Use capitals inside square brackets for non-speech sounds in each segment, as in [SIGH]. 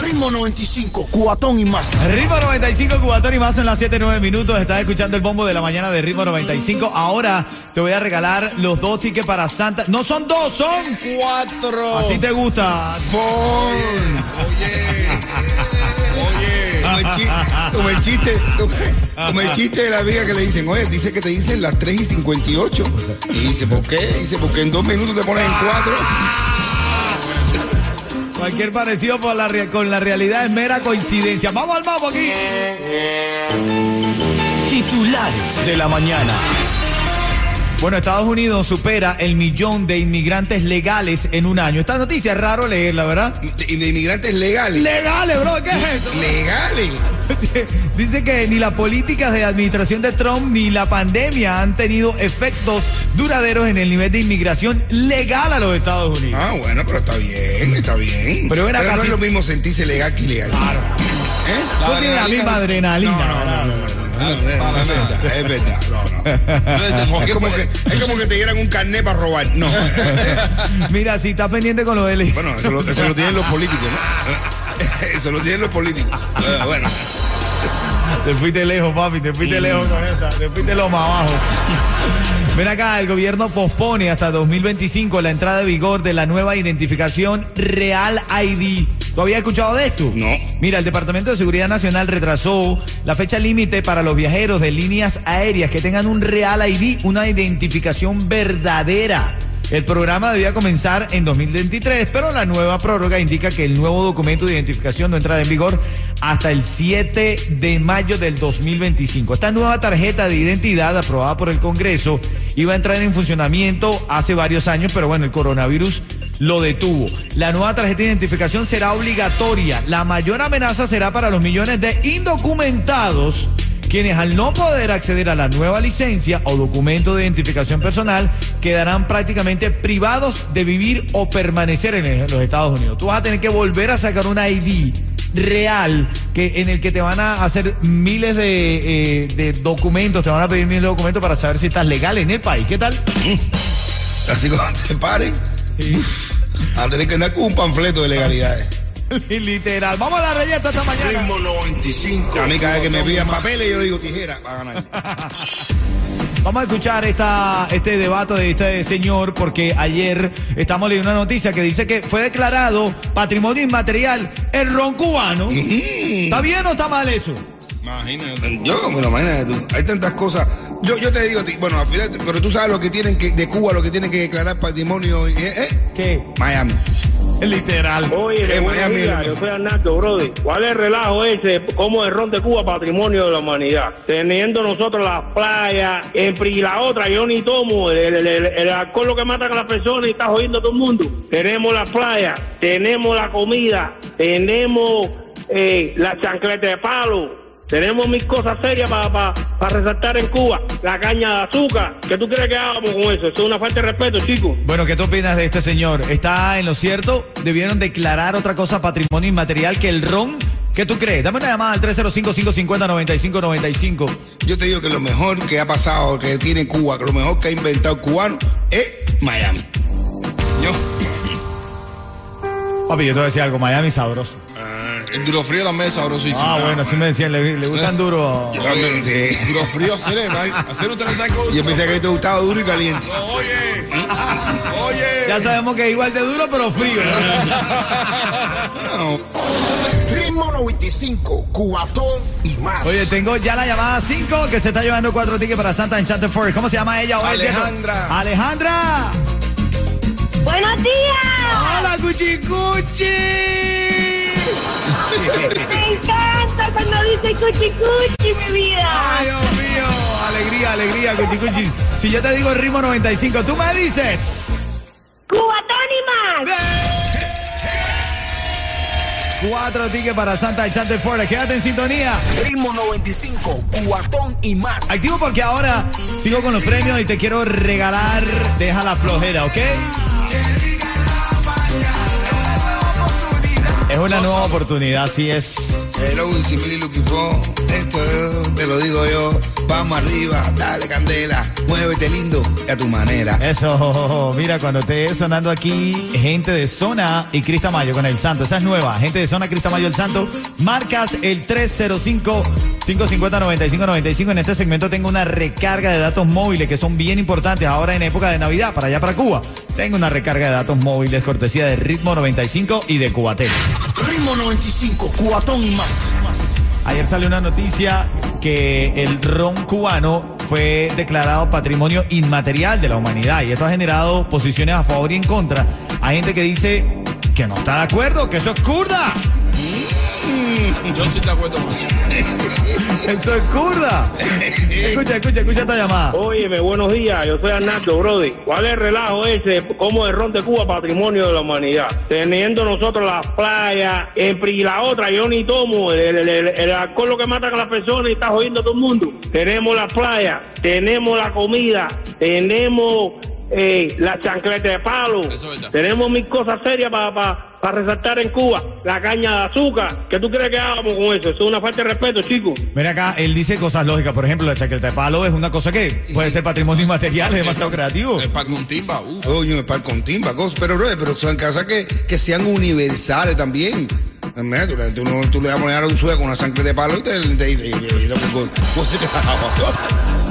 Ritmo 95, cuatón y más. Ritmo 95, Cubatón y más en las 7-9 minutos. Estás escuchando el bombo de la mañana de Ritmo 95. Ahora te voy a regalar los dos tickets para Santa. No son dos, son Cuatro. Así te gusta. Por. Oye. Oye. Como el, chiste, como el chiste, como, como el chiste de la amiga que le dicen, oye, dice que te dicen las 3 y 58. Y dice, ¿por qué? Dice, porque en dos minutos te pones en cuatro. Cualquier parecido por la rea- con la realidad es mera coincidencia. Vamos al mambo aquí. Titulares de la mañana. Bueno, Estados Unidos supera el millón de inmigrantes legales en un año. Esta noticia es raro leerla, ¿verdad? Y de inmigrantes legales. Legales, bro, ¿qué es eso? legales. Dice que ni las políticas de administración de Trump ni la pandemia han tenido efectos duraderos en el nivel de inmigración legal a los Estados Unidos. Ah, bueno, pero está bien, está bien. Pero ven acá, no si- es lo mismo sentirse legal que ilegal. Claro. ¿Eh? No tiene la misma adrenalina. No, no, no, no, no, no, no, es verdad, es verdad. No, no. Es como que, es como que te dieran un carnet para robar. No. Mira, si estás pendiente con lo del... Bueno, eso lo, eso lo tienen los políticos, ¿no? [LAUGHS] Eso lo tienen los políticos. Bueno, [LAUGHS] Te fuiste lejos, papi, te fuiste lejos con esa, te fuiste lo más abajo. [LAUGHS] Ven acá, el gobierno pospone hasta 2025 la entrada de vigor de la nueva identificación Real ID. ¿Tú habías escuchado de esto? No. Mira, el Departamento de Seguridad Nacional retrasó la fecha límite para los viajeros de líneas aéreas que tengan un Real ID, una identificación verdadera. El programa debía comenzar en 2023, pero la nueva prórroga indica que el nuevo documento de identificación no entrará en vigor hasta el 7 de mayo del 2025. Esta nueva tarjeta de identidad aprobada por el Congreso iba a entrar en funcionamiento hace varios años, pero bueno, el coronavirus lo detuvo. La nueva tarjeta de identificación será obligatoria. La mayor amenaza será para los millones de indocumentados quienes al no poder acceder a la nueva licencia o documento de identificación personal quedarán prácticamente privados de vivir o permanecer en los Estados Unidos. Tú vas a tener que volver a sacar una ID real que en el que te van a hacer miles de, eh, de documentos, te van a pedir miles de documentos para saber si estás legal en el país. ¿Qué tal? [LAUGHS] así cuando se paren, a tener que andar con un panfleto de legalidades. [LAUGHS] Literal. Vamos a la reyeta esta mañana. Ritmo 95. A mí cada vez que me pidan papeles yo digo tijera para ganar. [LAUGHS] Vamos a escuchar esta, este debate de este señor porque ayer estamos leyendo una noticia que dice que fue declarado patrimonio inmaterial el ron cubano. ¿Está bien o está mal eso? Imagínate. Yo, bueno, imagínate tú. Hay tantas cosas. Yo, yo te digo, a ti, bueno, al final, pero tú sabes lo que tienen que, de Cuba, lo que tienen que declarar patrimonio, ¿eh? ¿eh? ¿Qué? Miami. [LAUGHS] Literal. Oye, yo soy Arnaldo, brother. ¿Cuál es el relajo ese? ¿Cómo el ron de Cuba patrimonio de la humanidad? Teniendo nosotros las playas, en pri- y la otra, yo ni tomo, el, el, el- el alcohol lo que mata a las personas y está jodiendo a todo el mundo. Tenemos las playas, tenemos la comida, tenemos eh, la chancleta de palo. Tenemos mil cosas serias para resaltar en Cuba. La caña de azúcar. ¿Qué tú crees que hagamos con eso? Eso es una falta de respeto, chicos. Bueno, ¿qué tú opinas de este señor? ¿Está en lo cierto? ¿Debieron declarar otra cosa patrimonio inmaterial que el ron? ¿Qué tú crees? Dame una llamada al 305-550-9595. Yo te digo que lo mejor que ha pasado, que tiene Cuba, que lo mejor que ha inventado el cubano es Miami. Yo. Papi, yo te voy a decir algo. Miami sabroso. El duro frío también es sabrosísimo. Ah, bueno, así me decían. Le, le gustan duro. [LAUGHS] Yo también, sí. Duro frío, hacer, ¿eh? hacer usted no sabe cómo- Yo pensé que te gustaba duro y caliente. Oye, [LAUGHS] oye. Ya sabemos que es igual de duro, pero frío. No. [LAUGHS] Ritmo 95, cubatón y más. Oye, tengo ya la llamada 5 que se está llevando cuatro tickets para Santa Enchanted Forest. ¿Cómo se llama ella? hoy? Alejandra. Alejandra. ¡Buenos días! Hola, Cuchicuchi. ¡Me encanta cuando dice cuchi cuchi, mi vida! Ay, Dios mío. Alegría, alegría, Cuchicuchi. Si yo te digo el ritmo 95, tú me dices. ¡Cubatón y más! Cuatro tickets para Santa y Chante Florida. Quédate en sintonía. Ritmo 95, cuatón y más. Activo porque ahora sigo con los premios y te quiero regalar Deja la flojera, ¿ok? Es una nueva oportunidad, así es. Hello, Simili Lucky Fo. Esto es, te lo digo yo. Vamos arriba, dale candela, muévete lindo y a tu manera. Eso, mira, cuando esté sonando aquí, gente de Zona y Crista Mayo con el Santo, esa es nueva, gente de Zona, Crista Mayo, el Santo, marcas el 305-550-9595. En este segmento tengo una recarga de datos móviles que son bien importantes ahora en época de Navidad, para allá para Cuba. Tengo una recarga de datos móviles cortesía de Ritmo 95 y de Cubatel. Ritmo 95, cuatón y más. Ayer salió una noticia que el ron cubano fue declarado patrimonio inmaterial de la humanidad y esto ha generado posiciones a favor y en contra. Hay gente que dice que no está de acuerdo, que eso es curda. [LAUGHS] Yo sí te acuerdo con eso. [LAUGHS] Eso es curda. Escucha, escucha, escucha esta llamada. Óyeme, buenos días, yo soy Arnaldo, Brody. ¿Cuál es el relajo ese? ¿Cómo el ron de Cuba patrimonio de la humanidad? Teniendo nosotros las playas, y la otra, yo ni tomo, el, el- el- el alcohol lo que mata a las personas y está jodiendo a todo el mundo. Tenemos las playas, tenemos la comida, tenemos eh, la chancleta de palo, Eso es verdad. tenemos mil cosas serias para resaltar en Cuba. La caña de azúcar, ¿qué tú crees que hagamos con eso? Eso es una falta de respeto, chicos. Mira acá, él dice cosas lógicas. Por ejemplo, la chaqueta de palo es una cosa que puede ser patrimonio inmaterial, es demasiado creativo. El pan con timba, uf. Coño, es para con timba, cosas. Pero, bro, pero son casas que, que sean universales también. Mira, Tú, tú no- tú le vas a poner a un sueco con una sangre de palo y te, te dice,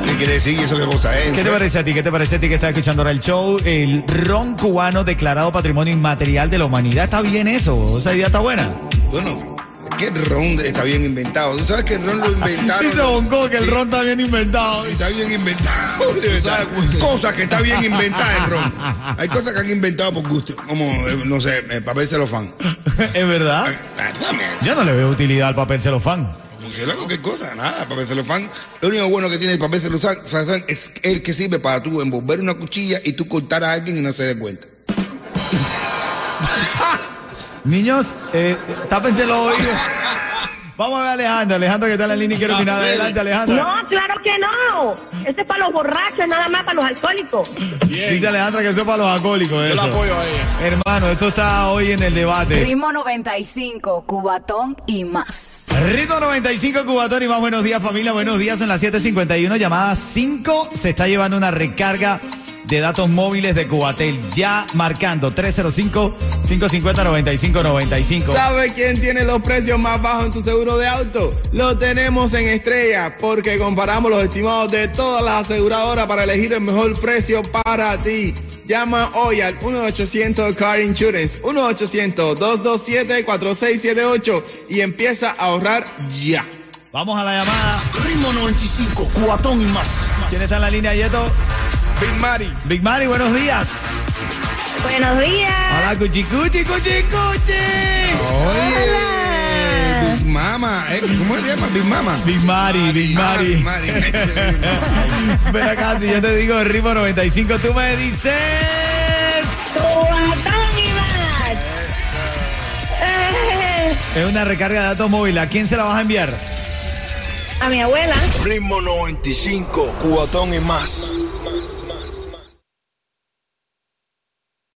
"Y- y- y lo que que- ¿qué quiere decir eso? ¿Qué cosa es? ¿Qué te parece a ti? ¿Qué te parece a ti que estás escuchando ahora el show? El ron cubano declarado patrimonio inmaterial de la humanidad. ¿Está bien eso? ¿Esa idea está buena? Bueno, que el ron está bien inventado. Tú sabes que el ron lo inventaron. [LAUGHS] Dice Bonco que el Sí, ron está bien inventado. Está bien inventado, [LAUGHS] verdad. Cosas que está bien inventada el ron. [LAUGHS] Hay cosas que han inventado por gusto. Como, eh, no sé, eh, papel celofán. ¿Es verdad? Ah, dame. Yo no le veo utilidad al papel celofán. Será cualquier cosa, nada, papel celofán. Lo único bueno que tiene el papel celofán es el que sirve para tú envolver una cuchilla y tú cortar a alguien y no se dé cuenta. [LAUGHS] Niños, eh, tápense los oídos. Vamos a ver a Alejandro. Alejandro que está en la línea y quiere opinar. Adelante, Alejandro. No, claro que no. Este es para los borrachos, nada más para los alcohólicos. Dice Alejandra que eso es para los alcohólicos. Yo eso. la apoyo a ella. Hermano, esto está hoy en el debate. Ritmo 95, Cubatón y más. Rito 95 Cubatón y más buenos días familia, buenos días, son las 7.51, llamada 5, se está llevando una recarga de datos móviles de Cubatel, ya marcando 305-550-9595. ¿Sabe quién tiene los precios más bajos en tu seguro de auto? Lo tenemos en Estrella, porque comparamos los estimados de todas las aseguradoras para elegir el mejor precio para ti. Llama hoy al 1-800 Car Insurance, 1-800-227-4678 y empieza a ahorrar ya. Vamos a la llamada, Ritmo 95, cuatón y más. ¿quién está en la línea, Yeto? Big Mari. Big Mari, buenos días. Buenos días. Hola, cuchi, cuchi, cuchi, cuchi. Oye, Big Mama, ¿eh? ¿cómo se llama? Big Mama. Big Mari, Big Mari. Big Mari. [LAUGHS] Ven acá, si yo te digo el ritmo 95, tú me dices... Cubatón y más. [LAUGHS] Es una recarga de datos móvil, ¿a quién se la vas a enviar? a mi abuela. Ritmo 95, cuatón y más.